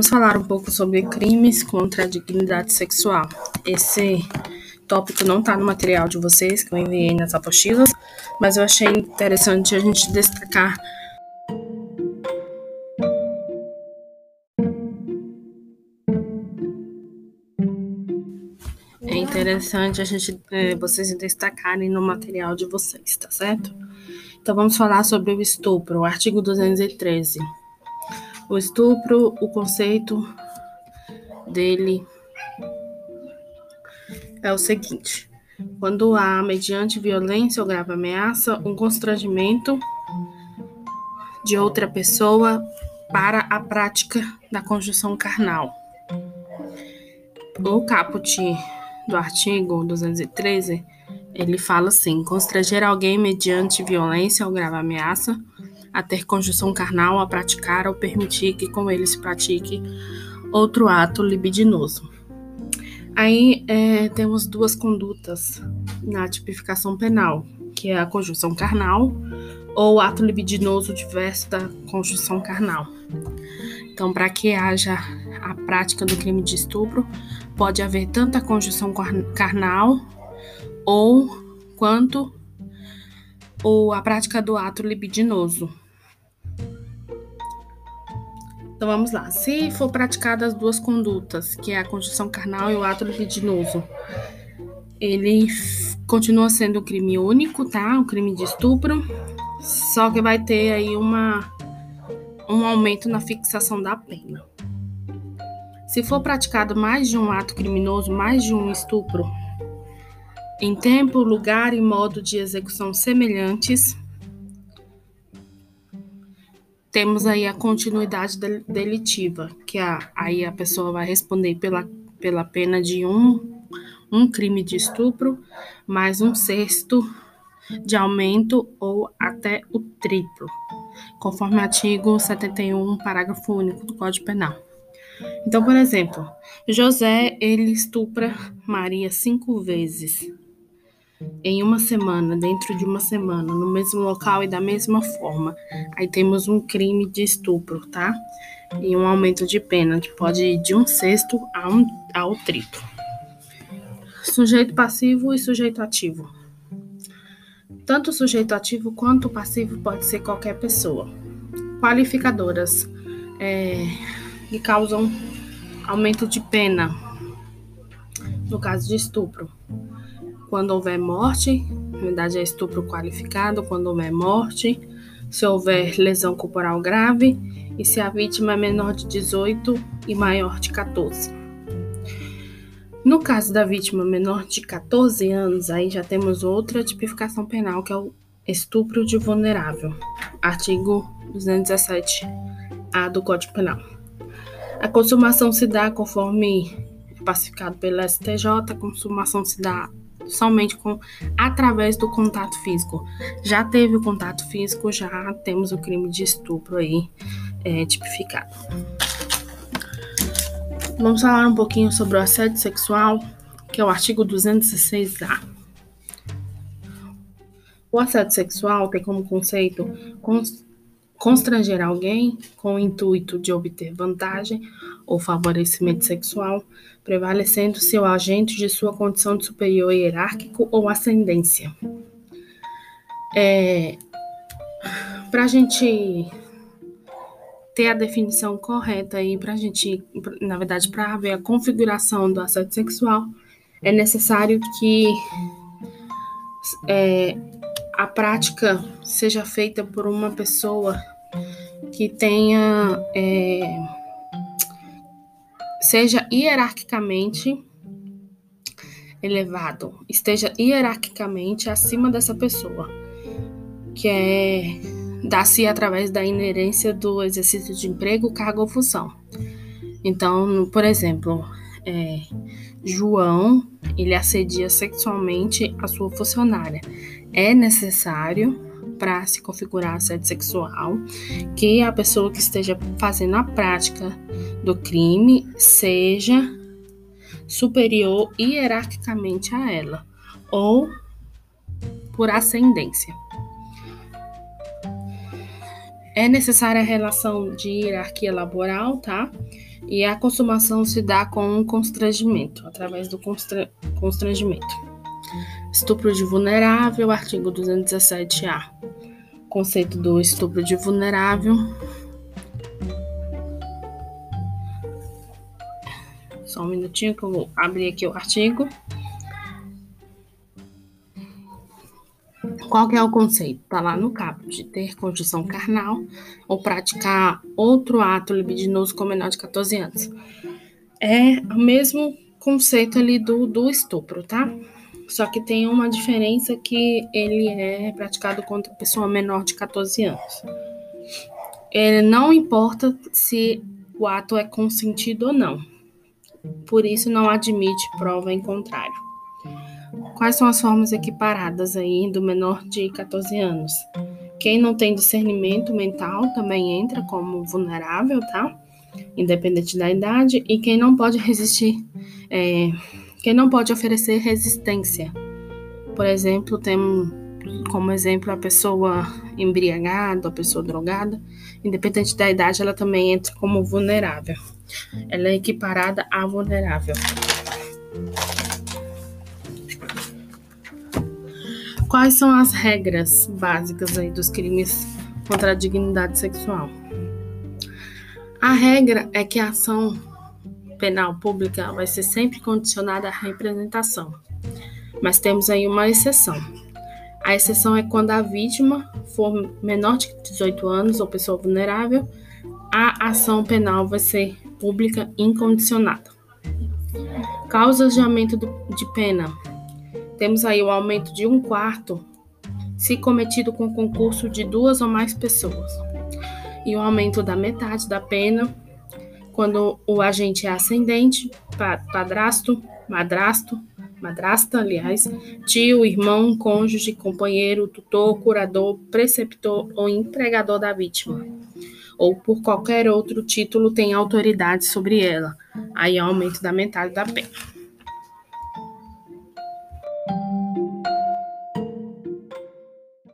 Vamos falar um pouco sobre crimes contra a dignidade sexual. Esse tópico não está no material de vocês que eu enviei nas apostilas, mas eu achei interessante a gente destacar É interessante a gente é, vocês destacarem no material de vocês, tá certo? Então vamos falar sobre o estupro, artigo 213. O estupro, o conceito dele é o seguinte: quando há, mediante violência ou grave ameaça, um constrangimento de outra pessoa para a prática da conjunção carnal. O caput do artigo 213, ele fala assim: constranger alguém mediante violência ou grave ameaça a ter conjunção carnal, a praticar ou permitir que com ele se pratique outro ato libidinoso. Aí é, temos duas condutas na tipificação penal, que é a conjunção carnal ou ato libidinoso diverso da conjunção carnal. Então, para que haja a prática do crime de estupro, pode haver tanto a conjunção carnal ou quanto ou a prática do ato libidinoso. Então vamos lá. Se for praticadas as duas condutas, que é a conjunção carnal e o ato libidinoso, ele continua sendo um crime único, tá? Um crime de estupro, só que vai ter aí uma um aumento na fixação da pena. Se for praticado mais de um ato criminoso, mais de um estupro, em tempo, lugar e modo de execução semelhantes, temos aí a continuidade delitiva, que a, aí a pessoa vai responder pela, pela pena de um, um crime de estupro, mais um sexto de aumento ou até o triplo, conforme o artigo 71, parágrafo único do Código Penal. Então, por exemplo, José ele estupra Maria cinco vezes em uma semana, dentro de uma semana, no mesmo local e da mesma forma. Aí temos um crime de estupro, tá? E um aumento de pena, que pode ir de um sexto a um, ao triplo. Sujeito passivo e sujeito ativo. Tanto o sujeito ativo quanto o passivo pode ser qualquer pessoa. Qualificadoras é, que causam aumento de pena, no caso de estupro quando houver morte, na verdade é estupro qualificado, quando houver morte, se houver lesão corporal grave e se a vítima é menor de 18 e maior de 14. No caso da vítima menor de 14 anos, aí já temos outra tipificação penal, que é o estupro de vulnerável, artigo 217-A do Código Penal. A consumação se dá conforme é pacificado pelo STJ, a consumação se dá somente com através do contato físico. Já teve o contato físico, já temos o crime de estupro aí é, tipificado. Vamos falar um pouquinho sobre o assédio sexual, que é o artigo 216-A. O assédio sexual tem como conceito constranger alguém com o intuito de obter vantagem ou favorecimento sexual, prevalecendo seu agente de sua condição de superior hierárquico ou ascendência. É, para a gente ter a definição correta aí, para a gente, na verdade, para ver a configuração do assédio sexual, é necessário que é, a prática seja feita por uma pessoa que tenha é, seja hierarquicamente elevado, esteja hierarquicamente acima dessa pessoa, que é dá-se através da inerência do exercício de emprego, cargo ou função. Então, por exemplo, é, João ele assedia sexualmente a sua funcionária é necessário para se configurar assédio sexual que a pessoa que esteja fazendo a prática do crime seja superior hierarquicamente a ela ou por ascendência. É necessária a relação de hierarquia laboral, tá? E a consumação se dá com um constrangimento, através do constra constrangimento. Estupro de vulnerável, artigo 217-A. Conceito do estupro de vulnerável. Só um minutinho que eu vou abrir aqui o artigo. Qual que é o conceito? Está lá no capo, de ter condição carnal ou praticar outro ato libidinoso com menor de 14 anos. É o mesmo conceito ali do, do estupro, tá? Só que tem uma diferença que ele é praticado contra pessoa menor de 14 anos. Ele não importa se o ato é consentido ou não. Por isso não admite prova em contrário. Quais são as formas equiparadas aí do menor de 14 anos? Quem não tem discernimento mental também entra como vulnerável, tá? Independente da idade. E quem não pode resistir, é, quem não pode oferecer resistência. Por exemplo, tem como exemplo a pessoa embriagada, a pessoa drogada. Independente da idade, ela também entra como vulnerável. Ela é equiparada a vulnerável. Quais são as regras básicas aí dos crimes contra a dignidade sexual? A regra é que a ação penal pública vai ser sempre condicionada à representação. Mas temos aí uma exceção. A exceção é quando a vítima for menor de 18 anos ou pessoa vulnerável, a ação penal vai ser pública incondicionada. Causas de aumento de pena temos aí o aumento de um quarto se cometido com concurso de duas ou mais pessoas, e o aumento da metade da pena quando o agente é ascendente, padrasto, madrasto, madrasta, aliás, tio, irmão, cônjuge, companheiro, tutor, curador, preceptor ou empregador da vítima, ou por qualquer outro título tem autoridade sobre ela. Aí é aumento da metade da pena.